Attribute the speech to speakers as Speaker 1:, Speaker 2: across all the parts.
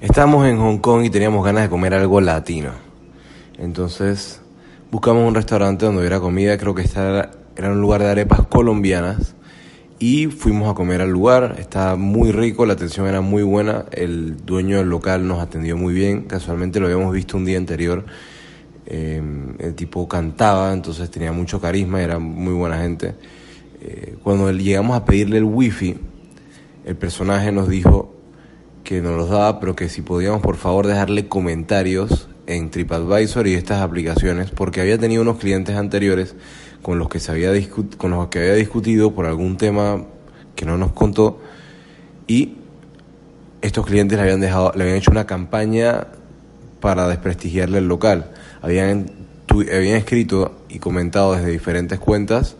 Speaker 1: Estábamos en Hong Kong y teníamos ganas de comer algo latino. Entonces buscamos un restaurante donde hubiera comida, creo que esta era un lugar de arepas colombianas. Y fuimos a comer al lugar, estaba muy rico, la atención era muy buena, el dueño del local nos atendió muy bien, casualmente lo habíamos visto un día anterior, eh, el tipo cantaba, entonces tenía mucho carisma, era muy buena gente. Eh, cuando llegamos a pedirle el wifi, el personaje nos dijo, que nos los daba, pero que si podíamos por favor dejarle comentarios en TripAdvisor y estas aplicaciones, porque había tenido unos clientes anteriores con los que se había con los que había discutido por algún tema que no nos contó y estos clientes le habían dejado, le habían hecho una campaña para desprestigiarle el local. Habían, habían escrito y comentado desde diferentes cuentas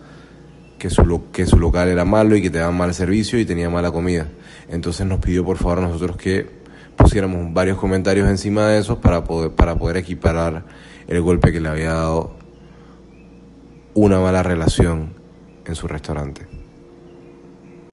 Speaker 1: que su, que su local era malo y que te daban mal servicio y tenía mala comida. Entonces nos pidió por favor nosotros que pusiéramos varios comentarios encima de esos para poder, para poder equiparar el golpe que le había dado una mala relación en su restaurante.